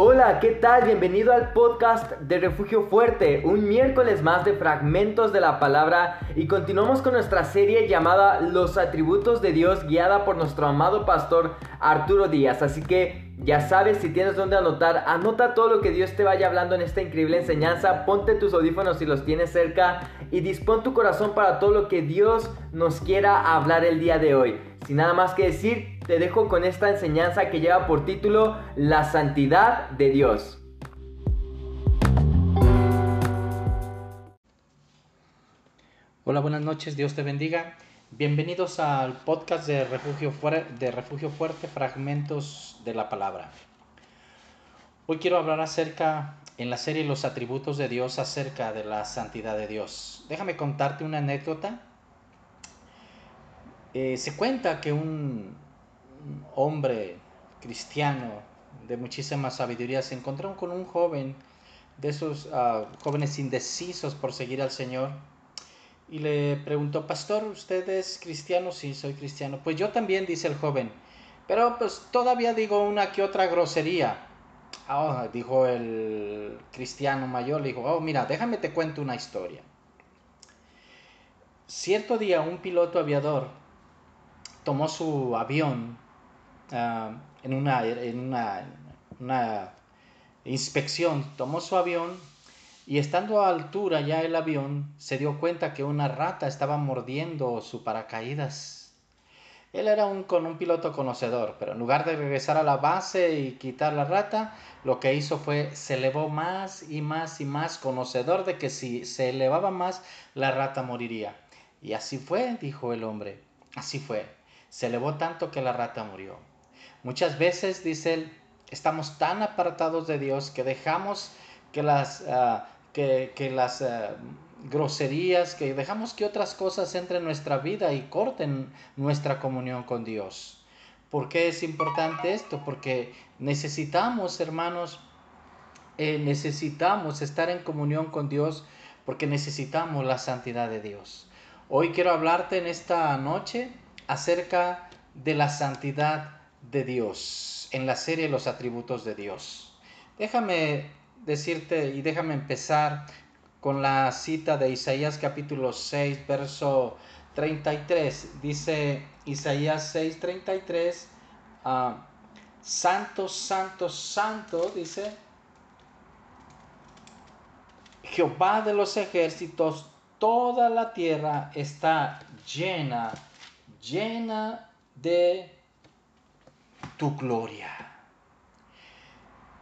Hola, ¿qué tal? Bienvenido al podcast de Refugio Fuerte, un miércoles más de fragmentos de la palabra y continuamos con nuestra serie llamada Los atributos de Dios guiada por nuestro amado pastor Arturo Díaz. Así que ya sabes, si tienes donde anotar, anota todo lo que Dios te vaya hablando en esta increíble enseñanza, ponte tus audífonos si los tienes cerca y dispón tu corazón para todo lo que Dios nos quiera hablar el día de hoy. Sin nada más que decir, te dejo con esta enseñanza que lleva por título La santidad de Dios. Hola, buenas noches, Dios te bendiga. Bienvenidos al podcast de Refugio, de Refugio Fuerte, Fragmentos de la Palabra. Hoy quiero hablar acerca, en la serie Los atributos de Dios, acerca de la santidad de Dios. Déjame contarte una anécdota eh, se cuenta que un hombre cristiano de muchísima sabiduría se encontró con un joven, de esos ah, jóvenes indecisos por seguir al Señor, y le preguntó, Pastor, ¿usted es cristiano? Sí, soy cristiano. Pues yo también, dice el joven, pero pues todavía digo una que otra grosería. Ah, dijo el cristiano mayor, le dijo, oh, mira, déjame te cuento una historia. Cierto día un piloto aviador tomó su avión ah, en, una, en una, inspección, tomó su avión y estando a altura ya el avión se dio cuenta que una rata estaba mordiendo su paracaídas. Él era un, con un piloto conocedor, pero en lugar de regresar a la base y quitar la rata, lo que hizo fue se elevó más y más y más, conocedor de que si se elevaba más, la rata moriría. Y así fue, dijo el hombre, así fue se elevó tanto que la rata murió. Muchas veces, dice él, estamos tan apartados de Dios que dejamos que las, ah, que, las ah, groserías, que dejamos que otras cosas entren en nuestra vida y corten nuestra comunión con Dios. ¿Por qué es importante esto? Porque necesitamos, hermanos, eh, necesitamos estar en comunión con Dios porque necesitamos la santidad de Dios. Hoy quiero hablarte en esta noche acerca de la santidad de Dios en la serie Los atributos de Dios. Déjame decirte y déjame empezar con la cita de Isaías capítulo 6, verso 33. Dice Isaías 6, 33, ah, Santo, Santo, Santo, dice Jehová de los ejércitos, toda la tierra está llena llena de tu gloria.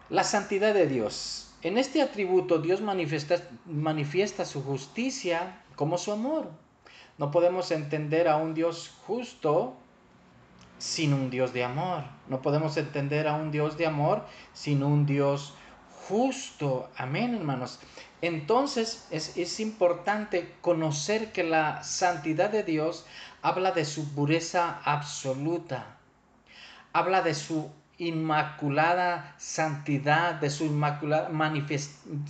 La santidad de Dios. En este atributo Dios manifiesta, manifiesta su justicia como su amor. No podemos entender a un Dios justo sin un Dios de amor. No podemos entender a un Dios de amor sin un Dios justo. Amén, hermanos. Entonces es, es, importante conocer que la santidad de Dios habla de su pureza absoluta, habla de su inmaculada santidad, de su, inmaculada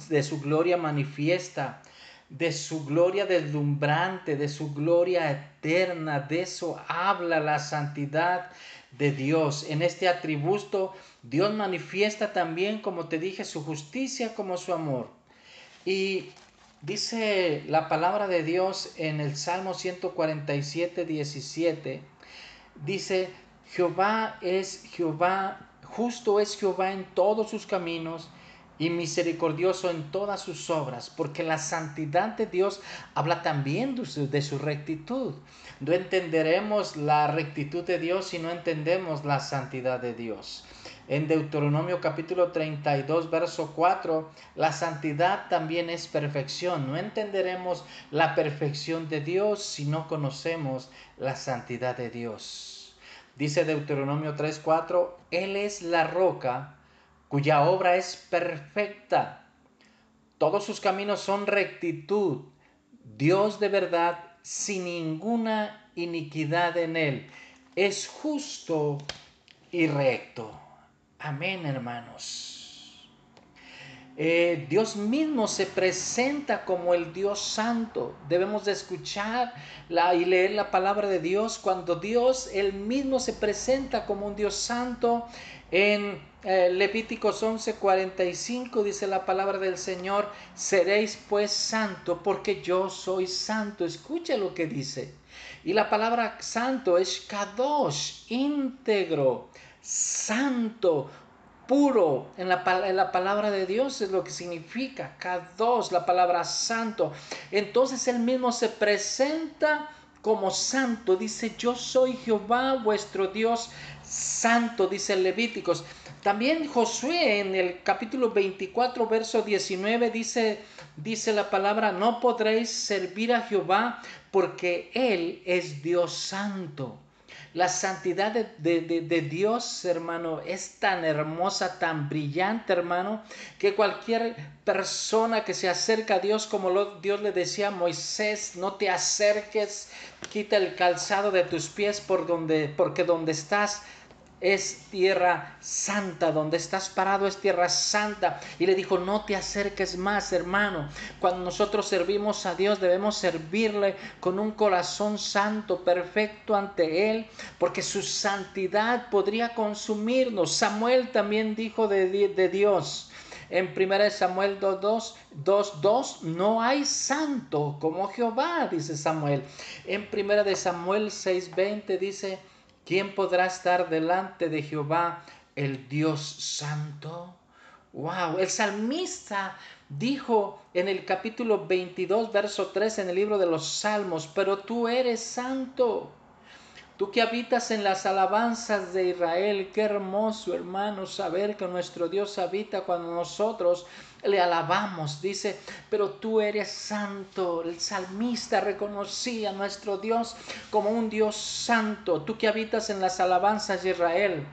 de su gloria manifiesta, de su gloria deslumbrante, de su gloria eterna. De eso habla la santidad de Dios. En este atributo Dios manifiesta también, como te dije, su justicia como su amor. Y dice la palabra de Dios en el Salmo 147, 17, dice, Jehová es Jehová, justo es Jehová en todos sus caminos y misericordioso en todas sus obras, porque la santidad de Dios habla también de su, rectitud. No entenderemos la rectitud de Dios si no entendemos la santidad de Dios. En Deuteronomio capítulo 32, verso 4, la santidad también es perfección. No entenderemos la perfección de Dios si no conocemos la santidad de Dios. Dice Deuteronomio 3, 4, Él es la roca cuya obra es perfecta. Todos sus caminos son rectitud. Dios de verdad, sin ninguna iniquidad en él. Es justo y recto. Amén, hermanos. Eh, Dios mismo se presenta como el Dios santo. Debemos de escuchar y leer la palabra de Dios cuando Dios él mismo se presenta como un Dios santo en eh, Levíticos 11:45 dice la palabra del Señor, seréis pues santo porque yo soy santo. Escucha lo que dice. Y la palabra santo es kadosh, íntegro, santo, puro. En la, en la, palabra de Dios es lo que significa kadosh, la palabra santo. Entonces él mismo se presenta como santo. Dice, yo soy Jehová vuestro Dios santo, dice Levíticos. También Josué en el capítulo 24, verso 19 dice, dice la palabra, no podréis servir a Jehová porque Él es Dios santo. La santidad de, Dios, hermano, es tan hermosa, tan brillante, hermano, que cualquier persona que se acerca a Dios, como Dios le decía a Moisés, no te acerques, quita el calzado de tus pies por donde, porque donde estás es tierra santa, donde estás parado es tierra santa. Y le dijo, no te acerques más, hermano. Cuando nosotros servimos a Dios, debemos servirle con un corazón santo, perfecto ante Él, porque su santidad podría consumirnos. Samuel también dijo de, de Dios. En 1 Samuel 2, 2, 2, no hay santo como Jehová, dice Samuel. En 1 Samuel 6, 20 dice, ¿Quién podrá estar delante de Jehová, el Dios Santo? Wow, el salmista dijo en el capítulo 22, verso 3 en el libro de los Salmos, pero tú eres santo. Tú que habitas en las alabanzas de Israel, qué hermoso hermano saber que nuestro Dios habita cuando nosotros le alabamos, dice, pero tú eres santo. El salmista reconocía a nuestro Dios como un Dios santo, tú que habitas en las alabanzas de Israel.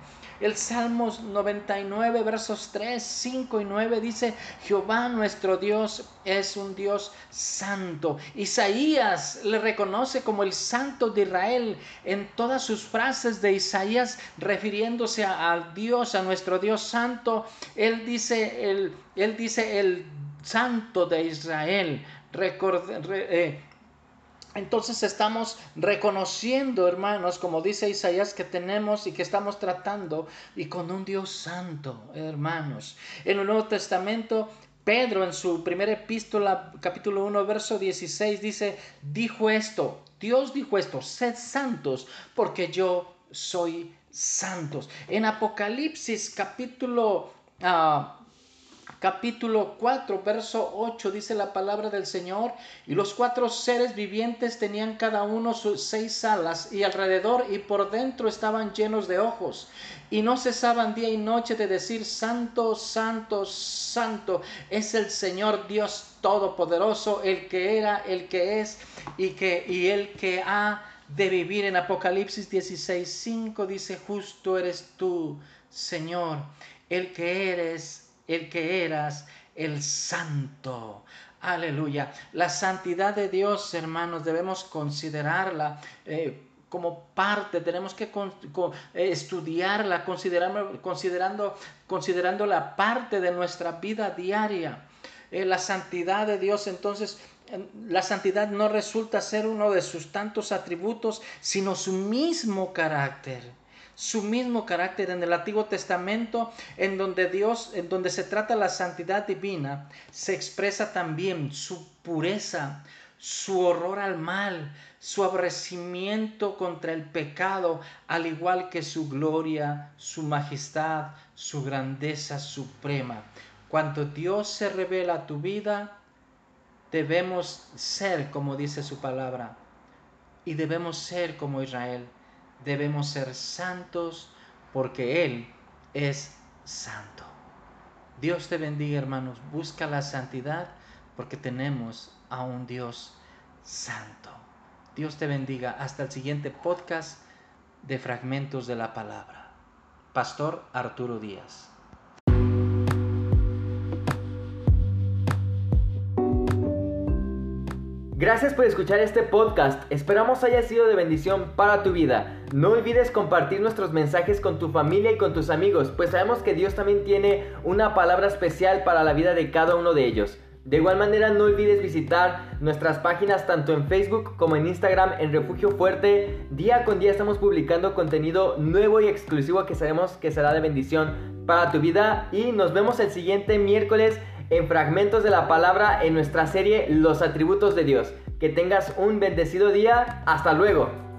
El Salmos 99, versos 3, 5 y 9 dice, Jehová nuestro Dios es un Dios santo. Isaías le reconoce como el santo de Israel en todas sus frases de Isaías refiriéndose a, Dios, a nuestro Dios santo. Él dice el, él dice el santo de Israel. Eh, entonces estamos reconociendo, hermanos, como dice Isaías, que tenemos y que estamos tratando y con un Dios santo, hermanos. En el Nuevo Testamento, Pedro en su primera epístola, capítulo 1, verso 16, dice, dijo esto, Dios dijo esto, sed santos, porque yo soy santos. En Apocalipsis, capítulo... Uh, capítulo 4, verso 8 dice la palabra del Señor, y los cuatro seres vivientes tenían cada uno sus seis alas, y alrededor y por dentro estaban llenos de ojos, y no cesaban día y noche de decir, Santo, Santo, Santo, es el Señor Dios Todopoderoso, el que era, el que es, y, que, y el que ha de vivir. En Apocalipsis 16, 5 dice, justo eres tú, Señor, el que eres el que eras el santo. Aleluya. La santidad de Dios, hermanos, debemos considerarla. Eh, como parte, tenemos que eh, estudiarla, considerando, considerando, la parte de nuestra vida diaria. Eh, la santidad de Dios, entonces, la santidad no resulta ser uno de sus tantos atributos, sino su mismo carácter su mismo carácter en el Antiguo Testamento, en donde Dios, en donde se trata la santidad divina, se expresa también su pureza, su horror al mal, su aborrecimiento contra el pecado, al igual que su gloria, su majestad, su grandeza suprema. Cuando Dios se revela a tu vida, debemos ser como dice su palabra, y debemos ser como Israel debemos ser santos porque Él es santo. Dios te bendiga hermanos, busca la santidad porque tenemos a un Dios santo. Dios te bendiga. Hasta el siguiente podcast de Fragmentos de la Palabra. Pastor Arturo Díaz. Gracias por escuchar este podcast, esperamos haya sido de bendición para tu vida. No olvides compartir nuestros mensajes con tu familia y con tus amigos, pues sabemos que Dios también tiene una palabra especial para la vida de cada uno de ellos. De igual manera no olvides visitar nuestras páginas tanto en Facebook como en Instagram en Refugio Fuerte. Día con día estamos publicando contenido nuevo y exclusivo que sabemos que será de bendición para tu vida y nos vemos el siguiente miércoles en fragmentos de la palabra en nuestra serie Los atributos de Dios. Que tengas un bendecido día. Hasta luego.